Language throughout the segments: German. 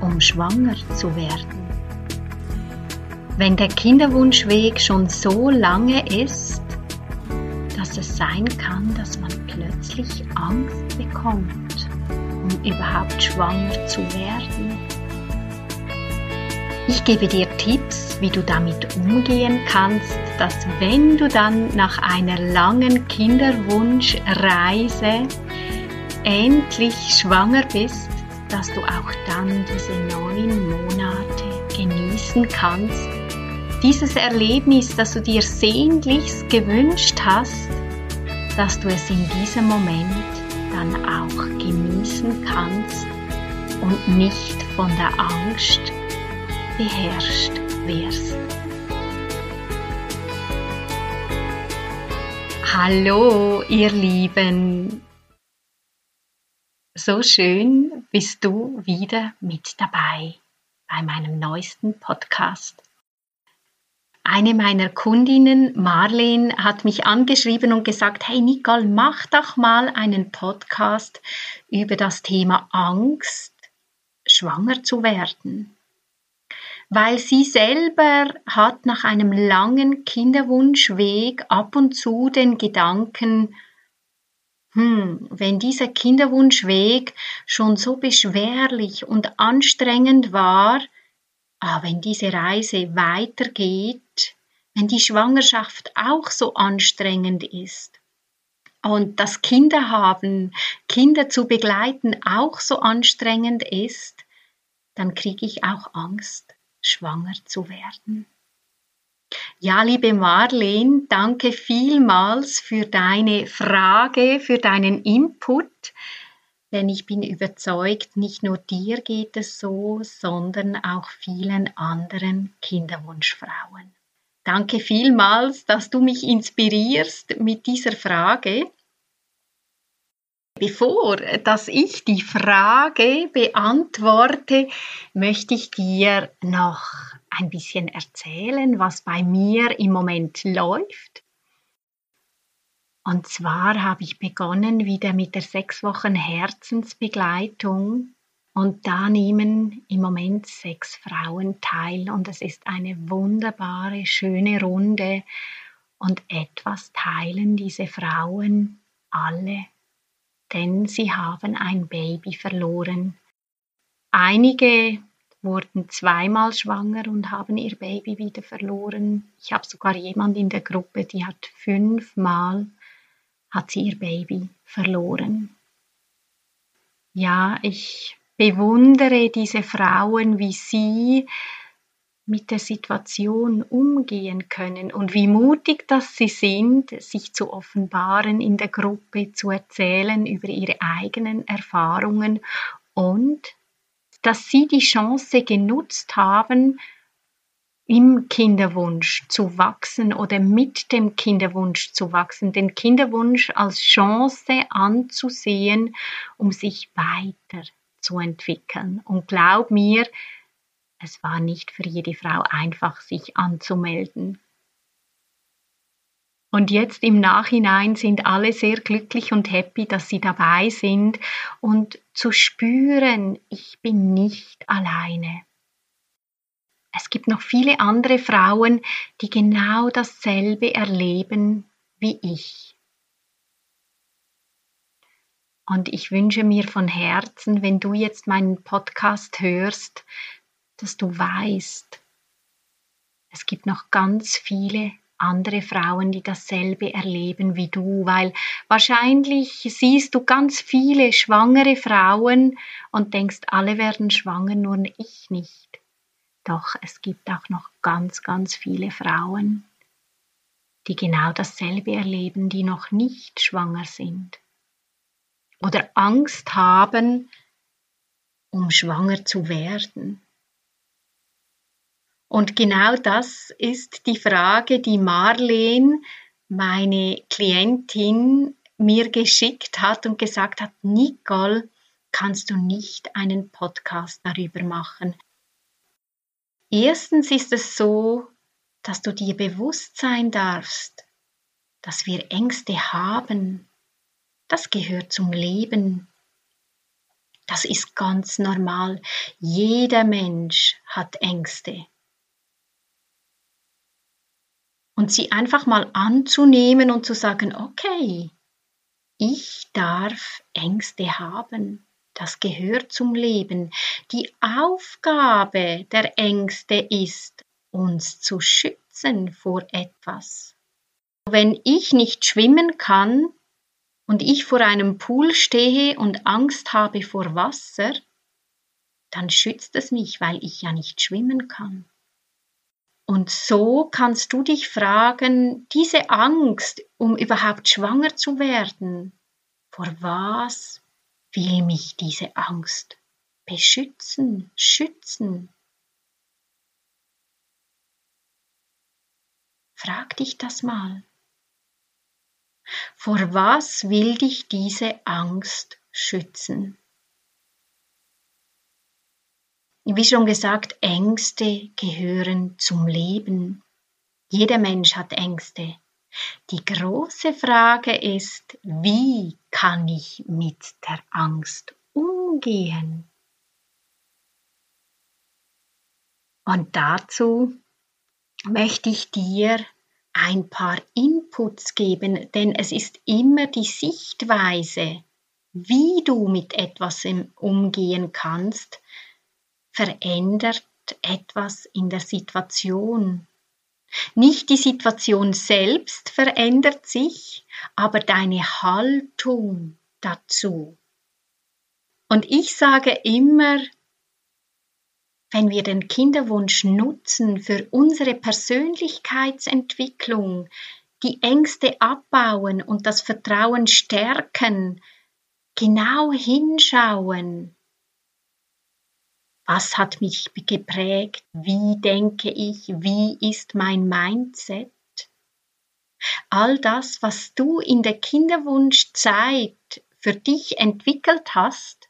um schwanger zu werden. Wenn der Kinderwunschweg schon so lange ist, dass es sein kann, dass man plötzlich Angst bekommt, um überhaupt schwanger zu werden. Ich gebe dir Tipps, wie du damit umgehen kannst, dass wenn du dann nach einer langen Kinderwunschreise endlich schwanger bist, dass du auch dann diese neun Monate genießen kannst. Dieses Erlebnis, das du dir sehnlichst gewünscht hast, dass du es in diesem Moment dann auch genießen kannst und nicht von der Angst beherrscht wirst. Hallo, ihr Lieben! So schön bist du wieder mit dabei bei meinem neuesten Podcast. Eine meiner Kundinnen, Marlene, hat mich angeschrieben und gesagt, hey Nicole, mach doch mal einen Podcast über das Thema Angst, schwanger zu werden weil sie selber hat nach einem langen Kinderwunschweg ab und zu den Gedanken, hm, wenn dieser Kinderwunschweg schon so beschwerlich und anstrengend war, ah, wenn diese Reise weitergeht, wenn die Schwangerschaft auch so anstrengend ist und das Kinderhaben, Kinder zu begleiten auch so anstrengend ist, dann kriege ich auch Angst schwanger zu werden. Ja, liebe Marlene, danke vielmals für deine Frage, für deinen Input, denn ich bin überzeugt, nicht nur dir geht es so, sondern auch vielen anderen Kinderwunschfrauen. Danke vielmals, dass du mich inspirierst mit dieser Frage. Bevor dass ich die Frage beantworte, möchte ich dir noch ein bisschen erzählen, was bei mir im Moment läuft. Und zwar habe ich begonnen wieder mit der sechs Wochen Herzensbegleitung und da nehmen im Moment sechs Frauen teil und es ist eine wunderbare, schöne Runde und etwas teilen diese Frauen alle denn sie haben ein Baby verloren. Einige wurden zweimal schwanger und haben ihr Baby wieder verloren. Ich habe sogar jemand in der Gruppe, die hat fünfmal hat sie ihr Baby verloren. Ja, ich bewundere diese Frauen, wie sie mit der Situation umgehen können und wie mutig das sie sind, sich zu offenbaren in der Gruppe, zu erzählen über ihre eigenen Erfahrungen und dass sie die Chance genutzt haben, im Kinderwunsch zu wachsen oder mit dem Kinderwunsch zu wachsen, den Kinderwunsch als Chance anzusehen, um sich weiter zu entwickeln. Und glaub mir, es war nicht für jede Frau einfach, sich anzumelden. Und jetzt im Nachhinein sind alle sehr glücklich und happy, dass sie dabei sind und zu spüren, ich bin nicht alleine. Es gibt noch viele andere Frauen, die genau dasselbe erleben wie ich. Und ich wünsche mir von Herzen, wenn du jetzt meinen Podcast hörst, dass du weißt, es gibt noch ganz viele andere Frauen, die dasselbe erleben wie du, weil wahrscheinlich siehst du ganz viele schwangere Frauen und denkst, alle werden schwanger, nur ich nicht. Doch es gibt auch noch ganz, ganz viele Frauen, die genau dasselbe erleben, die noch nicht schwanger sind oder Angst haben, um schwanger zu werden Und genau das ist die Frage, die Marlene, meine Klientin, mir geschickt hat und gesagt hat, Nicole, kannst du nicht einen Podcast darüber machen. Erstens ist es so, dass du dir bewusst sein darfst, dass wir Ängste haben. Das gehört zum Leben. Das ist ganz normal. Jeder Mensch hat Ängste. Und sie einfach mal anzunehmen und zu sagen, okay, ich darf Ängste haben. Das gehört zum Leben. Die Aufgabe der Ängste ist, uns zu schützen vor etwas. Wenn ich nicht schwimmen kann und ich vor einem Pool stehe und Angst habe vor Wasser, dann schützt es mich, weil ich ja nicht schwimmen kann. Und so kannst du dich fragen, diese Angst, um überhaupt schwanger zu werden, vor was will mich diese Angst beschützen, schützen. Frag dich das mal. Vor was will dich diese Angst schützen? Wie schon gesagt, Ängste gehören zum Leben. Jeder Mensch hat Ängste. Die große Frage ist, wie kann ich mit der Angst umgehen? Und dazu möchte ich dir ein paar Inputs geben, denn es ist immer die Sichtweise, wie du mit etwas umgehen kannst, verändert etwas in der Situation. Nicht die Situation selbst verändert sich, aber deine Haltung dazu. Und ich sage immer, wenn wir den Kinderwunsch nutzen für unsere Persönlichkeitsentwicklung, die Ängste abbauen und das Vertrauen stärken, genau hinschauen, was hat mich geprägt? Wie denke ich? Wie ist mein Mindset? All das, was du in der Kinderwunschzeit für dich entwickelt hast,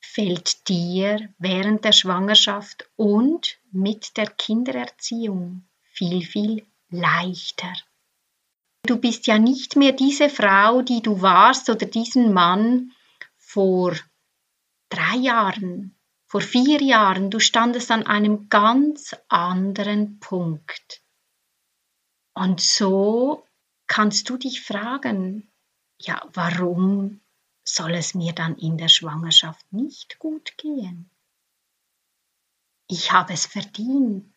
fällt dir während der Schwangerschaft und mit der Kindererziehung viel, viel leichter. Du bist ja nicht mehr diese Frau, die du warst oder diesen Mann vor drei Jahren, vor vier Jahren, du standest an einem ganz anderen Punkt. Und so kannst du dich fragen, ja, warum soll es mir dann in der Schwangerschaft nicht gut gehen? Ich habe es verdient,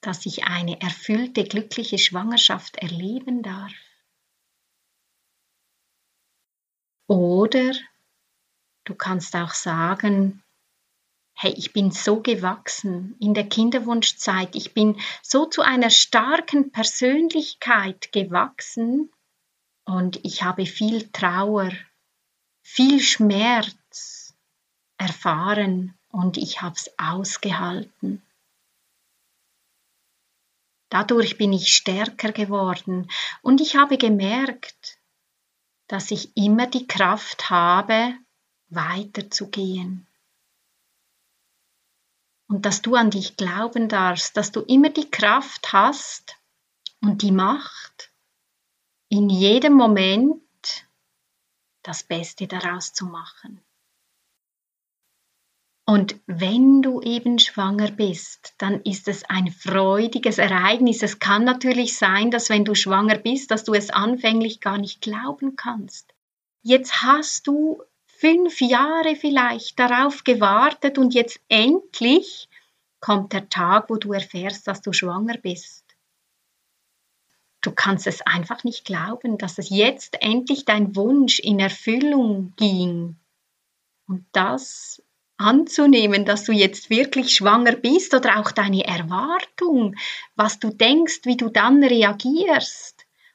dass ich eine erfüllte, glückliche Schwangerschaft erleben darf. Oder du kannst auch sagen, hey, ich bin so gewachsen in der Kinderwunschzeit, ich bin so zu einer starken Persönlichkeit gewachsen und ich habe viel Trauer, viel Schmerz erfahren und ich habe es ausgehalten. Dadurch bin ich stärker geworden und ich habe gemerkt, dass ich immer die Kraft habe, weiterzugehen und dass du an dich glauben darfst, dass du immer die Kraft hast und die Macht, in jedem Moment das Beste daraus zu machen. Und wenn du eben schwanger bist, dann ist es ein freudiges Ereignis. Es kann natürlich sein, dass wenn du schwanger bist, dass du es anfänglich gar nicht glauben kannst. Jetzt hast du fünf Jahre vielleicht darauf gewartet und jetzt endlich kommt der Tag, wo du erfährst, dass du schwanger bist. Du kannst es einfach nicht glauben, dass es jetzt endlich dein Wunsch in Erfüllung ging. Und das anzunehmen, dass du jetzt wirklich schwanger bist oder auch deine Erwartung, was du denkst, wie du dann reagierst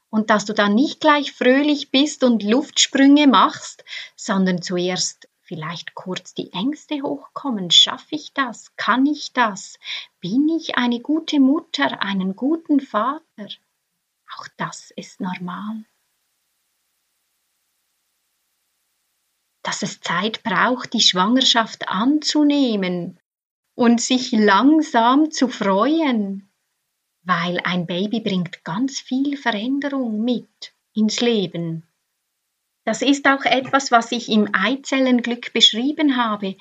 und dass du dann nicht gleich fröhlich bist und Luftsprünge machst, sondern zuerst vielleicht kurz die Ängste hochkommen. Schaffe ich das? Kann ich das? Bin ich eine gute Mutter, einen guten Vater? Auch das ist normal. Dass es Zeit braucht, die Schwangerschaft anzunehmen und sich langsam zu freuen, weil ein Baby bringt ganz viel Veränderung mit ins Leben. Das ist auch etwas, was ich im Eizellenglück beschrieben habe.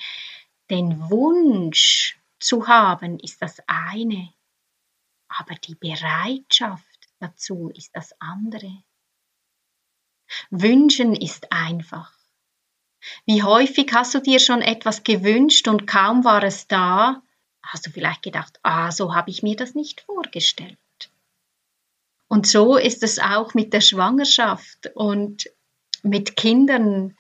Den Wunsch zu haben ist das eine, aber die Bereitschaft dazu ist das andere. Wünschen ist einfach. Wie häufig hast du dir schon etwas gewünscht und kaum war es da, hast du vielleicht gedacht, ah, so habe ich mir das nicht vorgestellt. Und so ist es auch mit der Schwangerschaft und mit Kindern.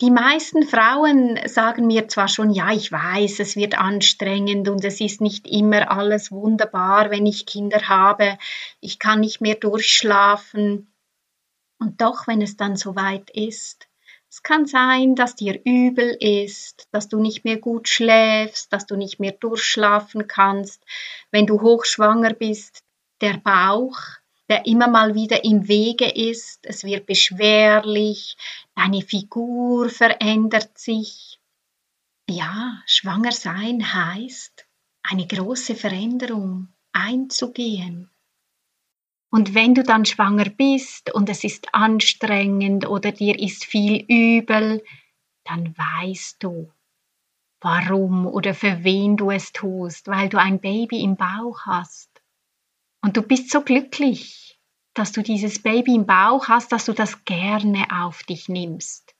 Die meisten Frauen sagen mir zwar schon, ja, ich weiß, es wird anstrengend und es ist nicht immer alles wunderbar, wenn ich Kinder habe. Ich kann nicht mehr durchschlafen. Und doch, wenn es dann soweit ist, es kann sein, dass dir übel ist, dass du nicht mehr gut schläfst, dass du nicht mehr durchschlafen kannst. Wenn du hochschwanger bist, der Bauch der immer mal wieder im Wege ist. Es wird beschwerlich, deine Figur verändert sich. Ja, schwanger sein heißt, eine große Veränderung einzugehen. Und wenn du dann schwanger bist und es ist anstrengend oder dir ist viel übel, dann weißt du, warum oder für wen du es tust, weil du ein Baby im Bauch hast. Und du bist so glücklich, dass du dieses Baby im Bauch hast, dass du das gerne auf dich nimmst.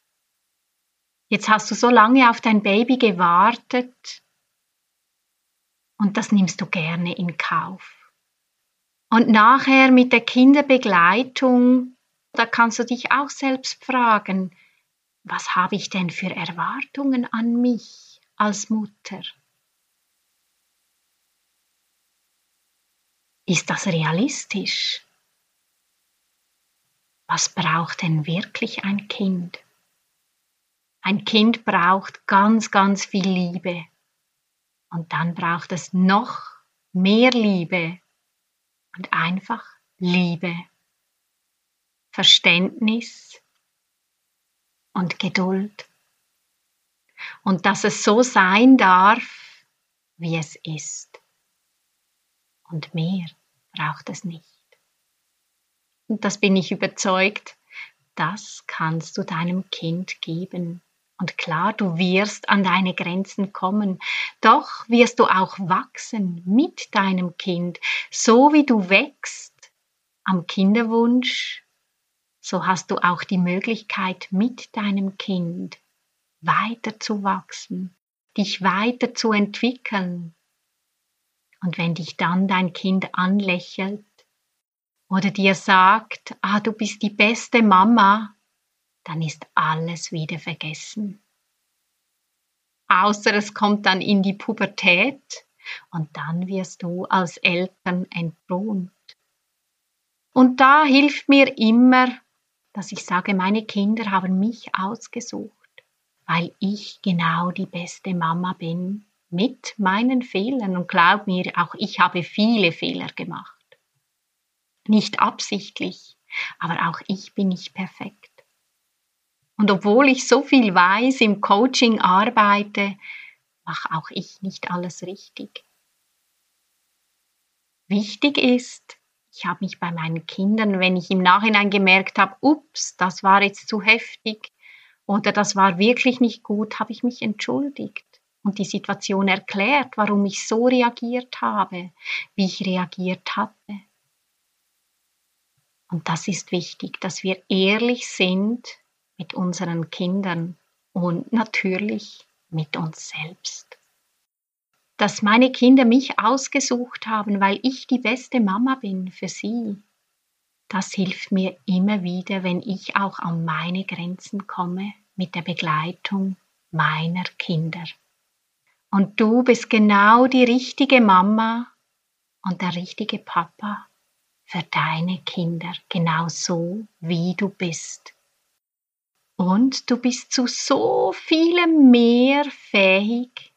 Jetzt hast du so lange auf dein Baby gewartet und das nimmst du gerne in Kauf. Und nachher mit der Kinderbegleitung, da kannst du dich auch selbst fragen, was habe ich denn für Erwartungen an mich als Mutter? Ist das realistisch? Was braucht denn wirklich ein Kind? Ein Kind braucht ganz, ganz viel Liebe. Und dann braucht es noch mehr Liebe und einfach Liebe, Verständnis und Geduld. Und dass es so sein darf, wie es ist. Und mehr braucht es nicht. Und das bin ich überzeugt, das kannst du deinem Kind geben. Und klar, du wirst an deine Grenzen kommen, doch wirst du auch wachsen mit deinem Kind, so wie du wächst am Kinderwunsch, so hast du auch die Möglichkeit mit deinem Kind weiter zu wachsen, dich weiter zu entwickeln, und wenn dich dann dein Kind anlächelt oder dir sagt, ah, du bist die beste Mama, dann ist alles wieder vergessen. Außer es kommt dann in die Pubertät und dann wirst du als Eltern entlohnt. Und da hilft mir immer, dass ich sage, meine Kinder haben mich ausgesucht, weil ich genau die beste Mama bin mit meinen Fehlern. Und glaub mir, auch ich habe viele Fehler gemacht. Nicht absichtlich, aber auch ich bin nicht perfekt. Und obwohl ich so viel weiß, im Coaching arbeite, mache auch ich nicht alles richtig. Wichtig ist, ich habe mich bei meinen Kindern, wenn ich im Nachhinein gemerkt habe, ups, das war jetzt zu heftig oder das war wirklich nicht gut, habe ich mich entschuldigt und die Situation erklärt, warum ich so reagiert habe, wie ich reagiert hatte. Und das ist wichtig, dass wir ehrlich sind mit unseren Kindern und natürlich mit uns selbst. Dass meine Kinder mich ausgesucht haben, weil ich die beste Mama bin für sie, das hilft mir immer wieder, wenn ich auch an meine Grenzen komme mit der Begleitung meiner Kinder. Und du bist genau die richtige Mama und der richtige Papa für deine Kinder, genau so wie du bist. Und du bist zu so vielem mehr fähig,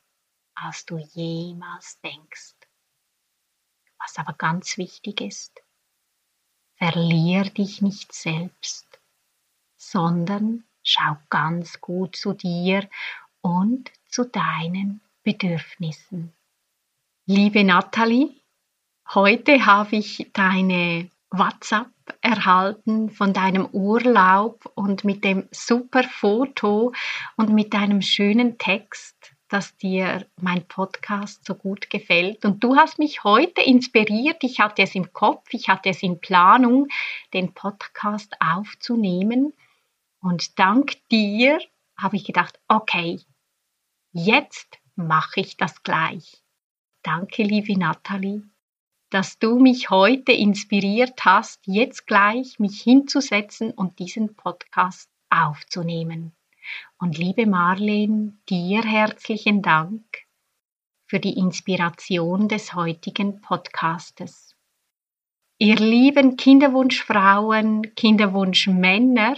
als du jemals denkst. Was aber ganz wichtig ist, verlier dich nicht selbst, sondern schau ganz gut zu dir und zu deinen Bedürfnissen. Liebe Nathalie, heute habe ich deine WhatsApp erhalten von deinem Urlaub und mit dem super Foto und mit deinem schönen Text dass dir mein Podcast so gut gefällt. Und du hast mich heute inspiriert. Ich hatte es im Kopf, ich hatte es in Planung, den Podcast aufzunehmen. Und dank dir habe ich gedacht, okay, jetzt mache ich das gleich. Danke, liebe Nathalie, dass du mich heute inspiriert hast, jetzt gleich mich hinzusetzen und diesen Podcast aufzunehmen. Und liebe Marleen, dir herzlichen Dank für die Inspiration des heutigen Podcastes. Ihr lieben Kinderwunschfrauen, Kinderwunschmänner,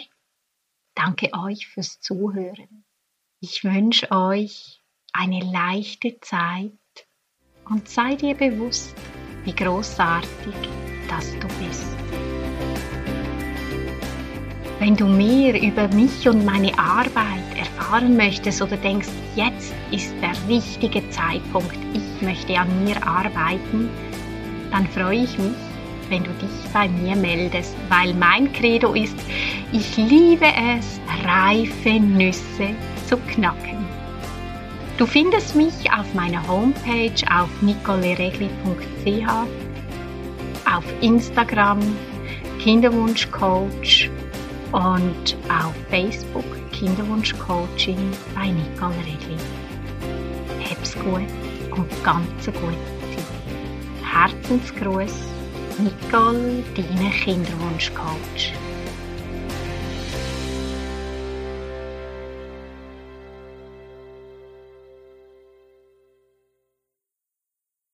danke euch fürs Zuhören. Ich wünsche euch eine leichte Zeit und sei dir bewusst, wie großartig dass du bist. Wenn du mehr über mich und meine Arbeit erfahren möchtest oder denkst, jetzt ist der richtige Zeitpunkt, ich möchte an mir arbeiten, dann freue ich mich, wenn du dich bei mir meldest, weil mein Credo ist, ich liebe es, reife Nüsse zu knacken. Du findest mich auf meiner Homepage auf nicoleregli.ch, auf Instagram, Kinderwunschcoach und auf Facebook Kinderwunsch-Coaching bei Nicole Redli. Hab's gut und ganz eine gute Zeit. Herzensgruß, Nicole, deine Kinderwunsch-Coach.